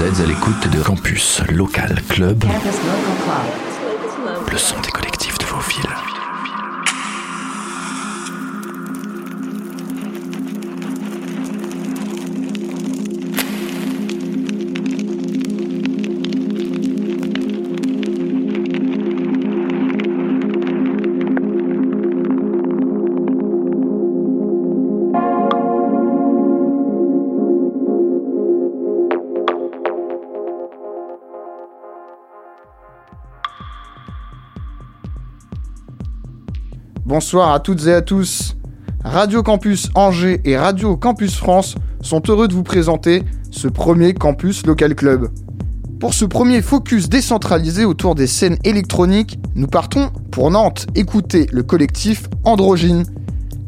Vous êtes à l'écoute de Campus Local Club, le son des collectifs de vos villes. Bonsoir à toutes et à tous. Radio Campus Angers et Radio Campus France sont heureux de vous présenter ce premier Campus Local Club. Pour ce premier focus décentralisé autour des scènes électroniques, nous partons pour Nantes écouter le collectif Androgyne.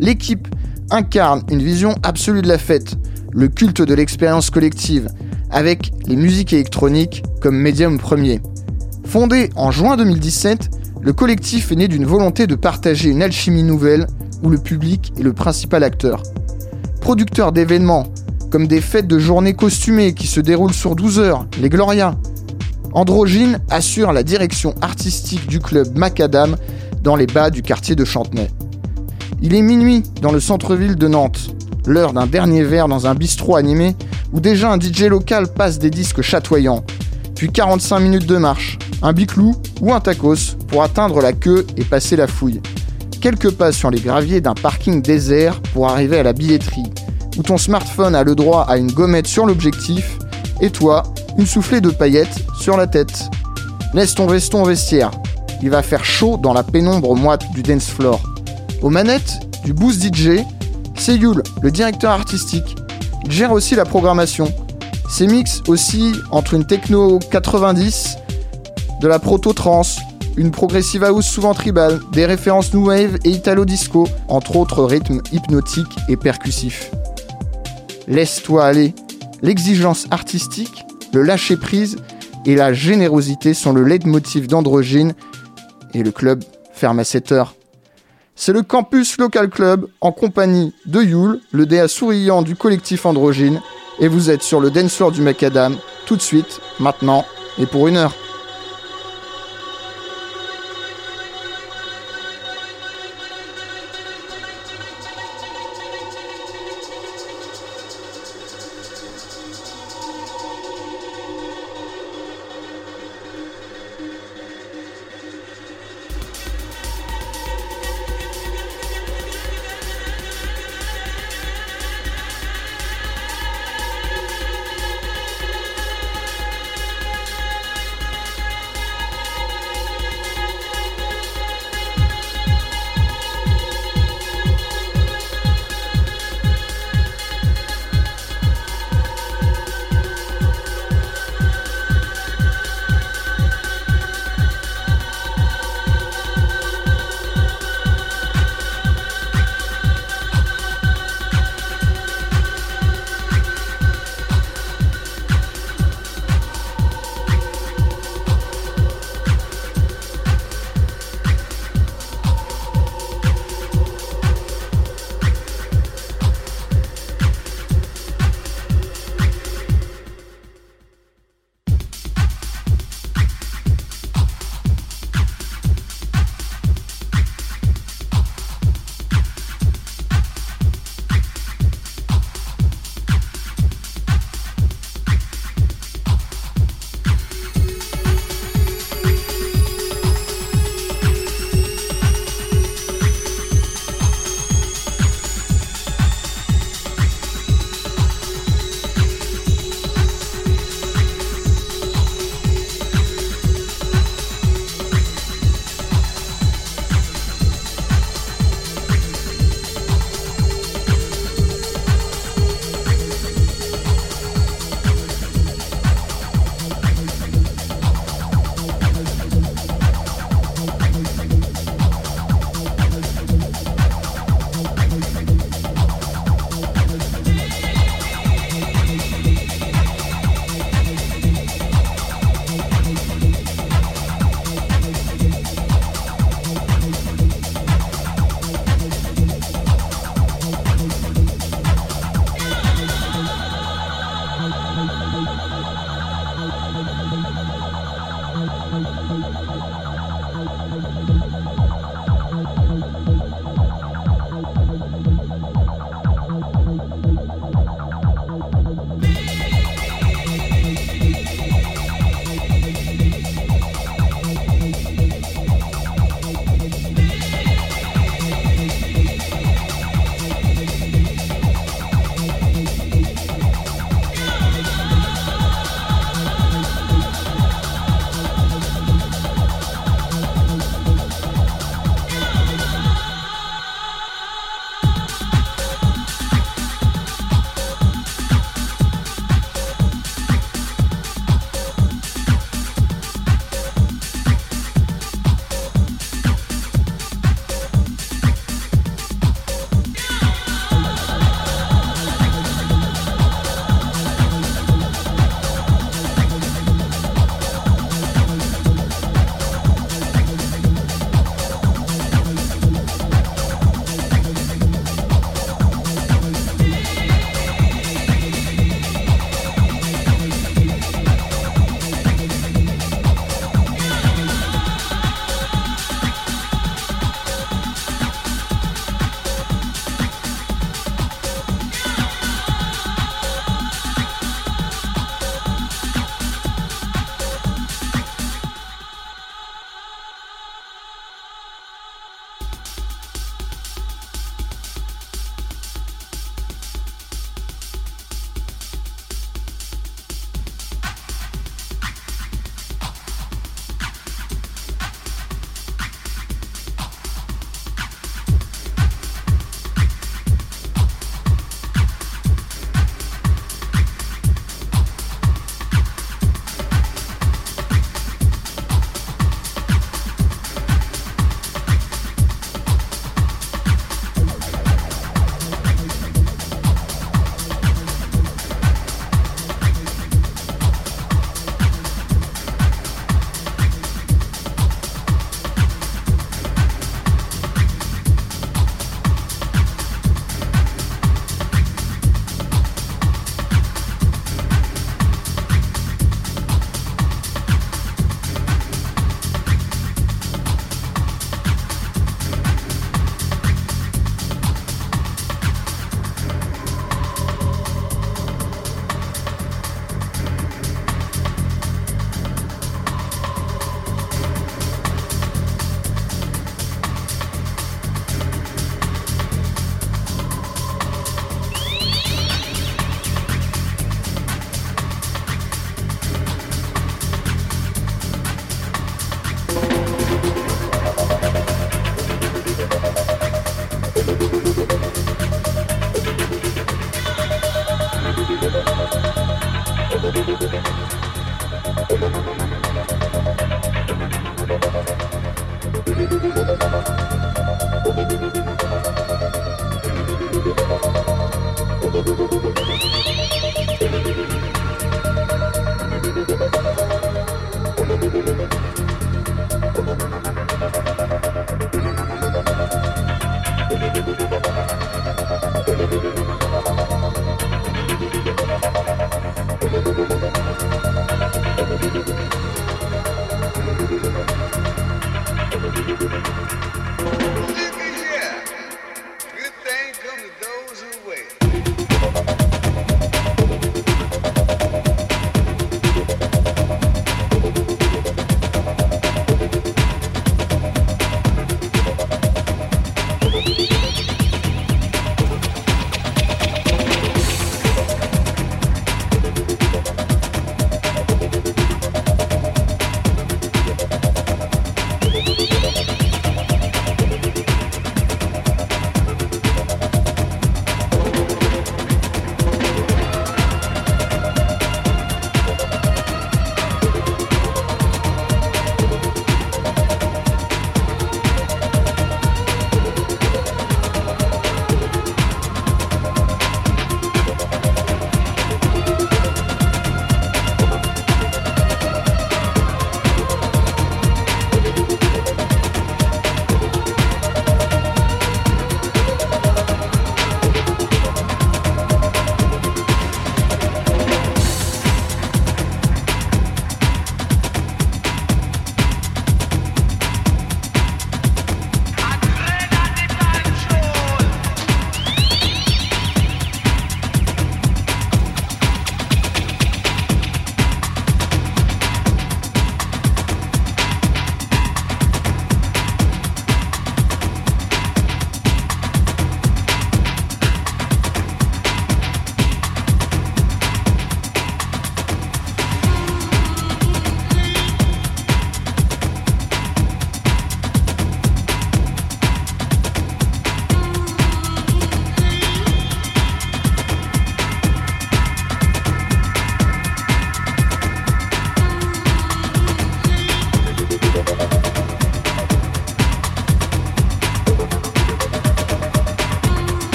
L'équipe incarne une vision absolue de la fête, le culte de l'expérience collective, avec les musiques électroniques comme médium premier. Fondé en juin 2017, le collectif est né d'une volonté de partager une alchimie nouvelle où le public est le principal acteur. Producteur d'événements comme des fêtes de journées costumées qui se déroulent sur 12 heures, les Gloria. Androgyne assure la direction artistique du club Macadam dans les bas du quartier de Chantenay. Il est minuit dans le centre-ville de Nantes, l'heure d'un dernier verre dans un bistrot animé où déjà un DJ local passe des disques chatoyants, puis 45 minutes de marche, un biclou ou un tacos pour atteindre la queue et passer la fouille. Quelques pas sur les graviers d'un parking désert pour arriver à la billetterie, où ton smartphone a le droit à une gommette sur l'objectif, et toi, une soufflée de paillettes sur la tête. Laisse ton veston au vestiaire, il va faire chaud dans la pénombre moite du dance floor. Aux manettes du Boost DJ, c'est Yul, le directeur artistique. Il gère aussi la programmation. Ses mix aussi entre une techno 90 de la proto-trance, une progressive house souvent tribale, des références new wave et italo-disco, entre autres rythmes hypnotiques et percussifs. Laisse-toi aller. L'exigence artistique, le lâcher-prise et la générosité sont le leitmotiv d'Androgyne et le club ferme à 7 heures. C'est le campus Local Club en compagnie de Yule, le DA souriant du collectif Androgyne, et vous êtes sur le dance floor du Macadam tout de suite, maintenant et pour une heure.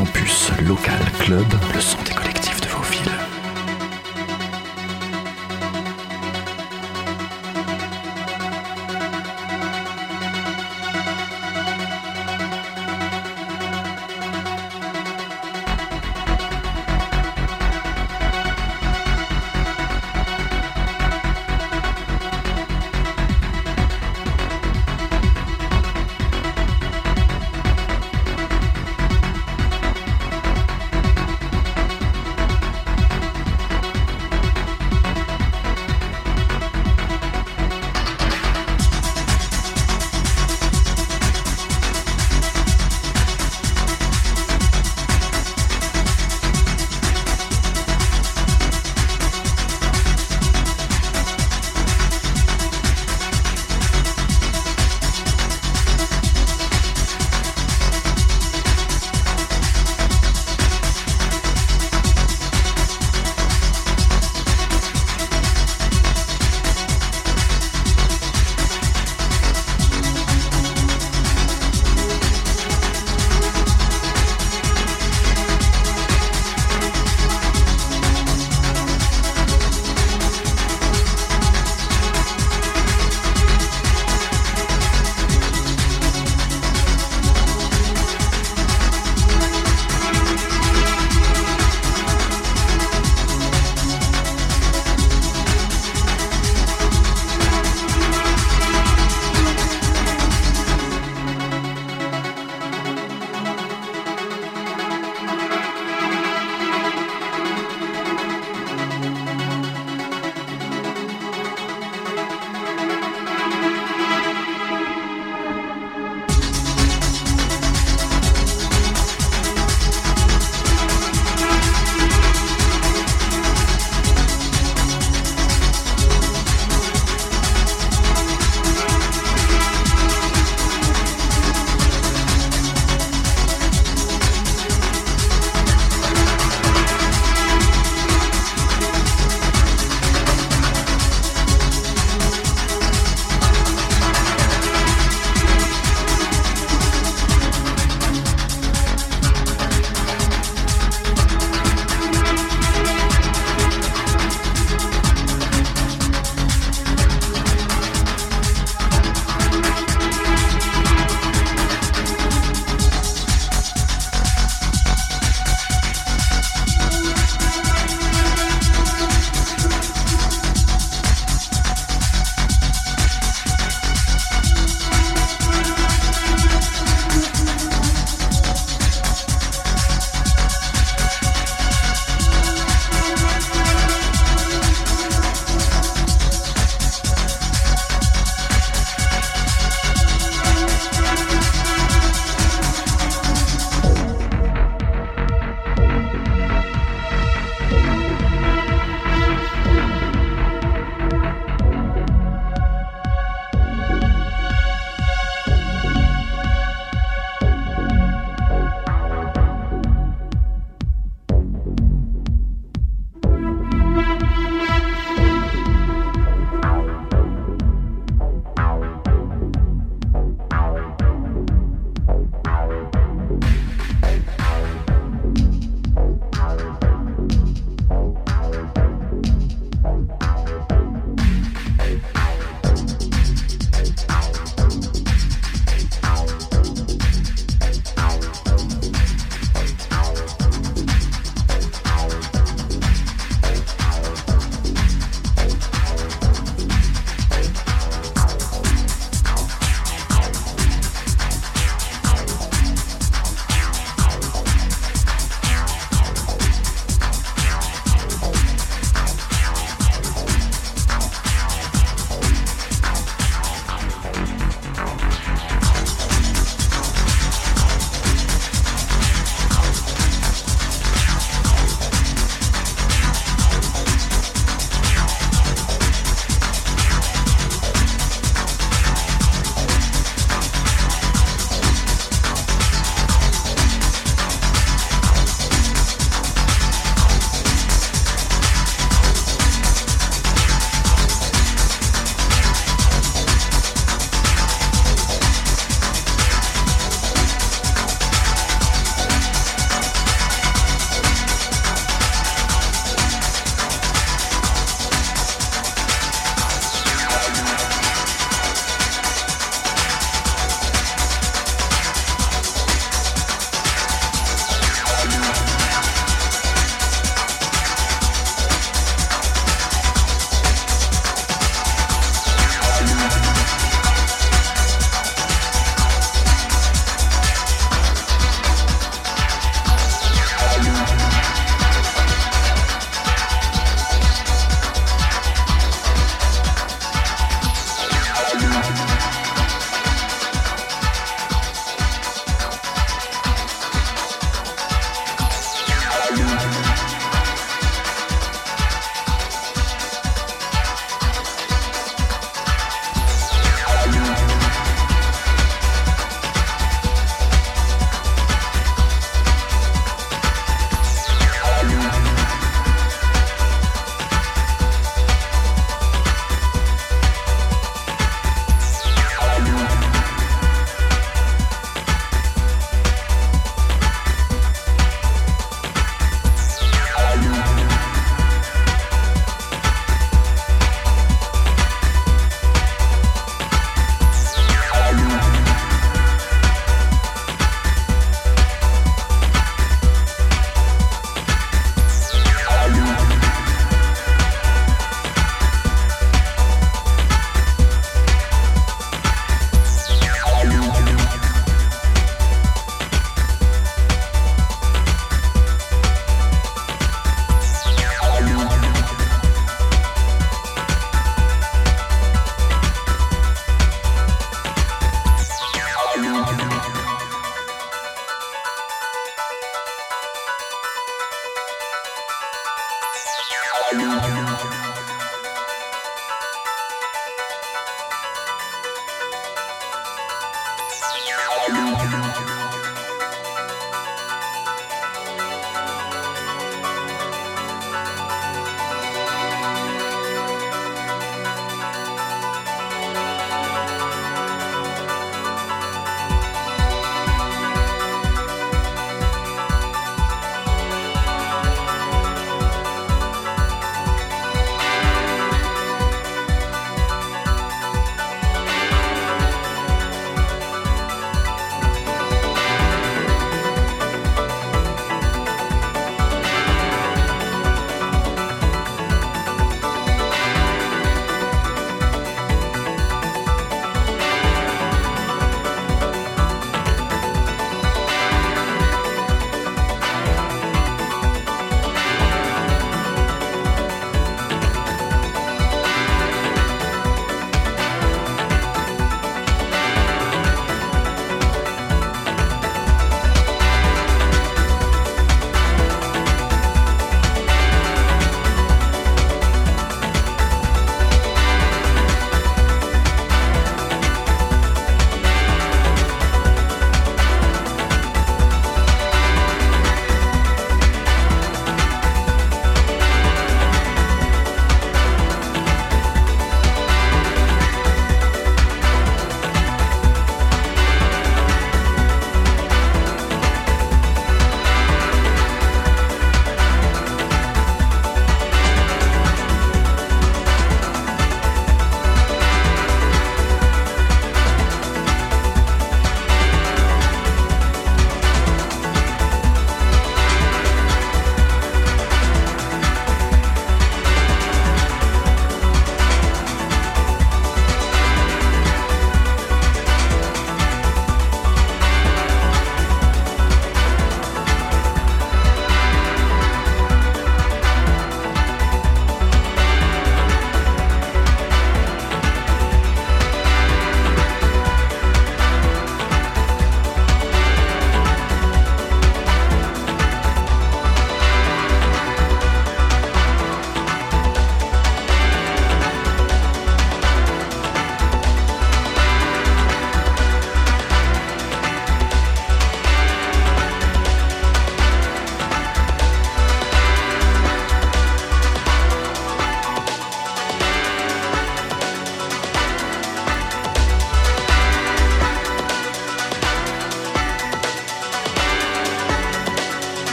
Campus Local Club, le son des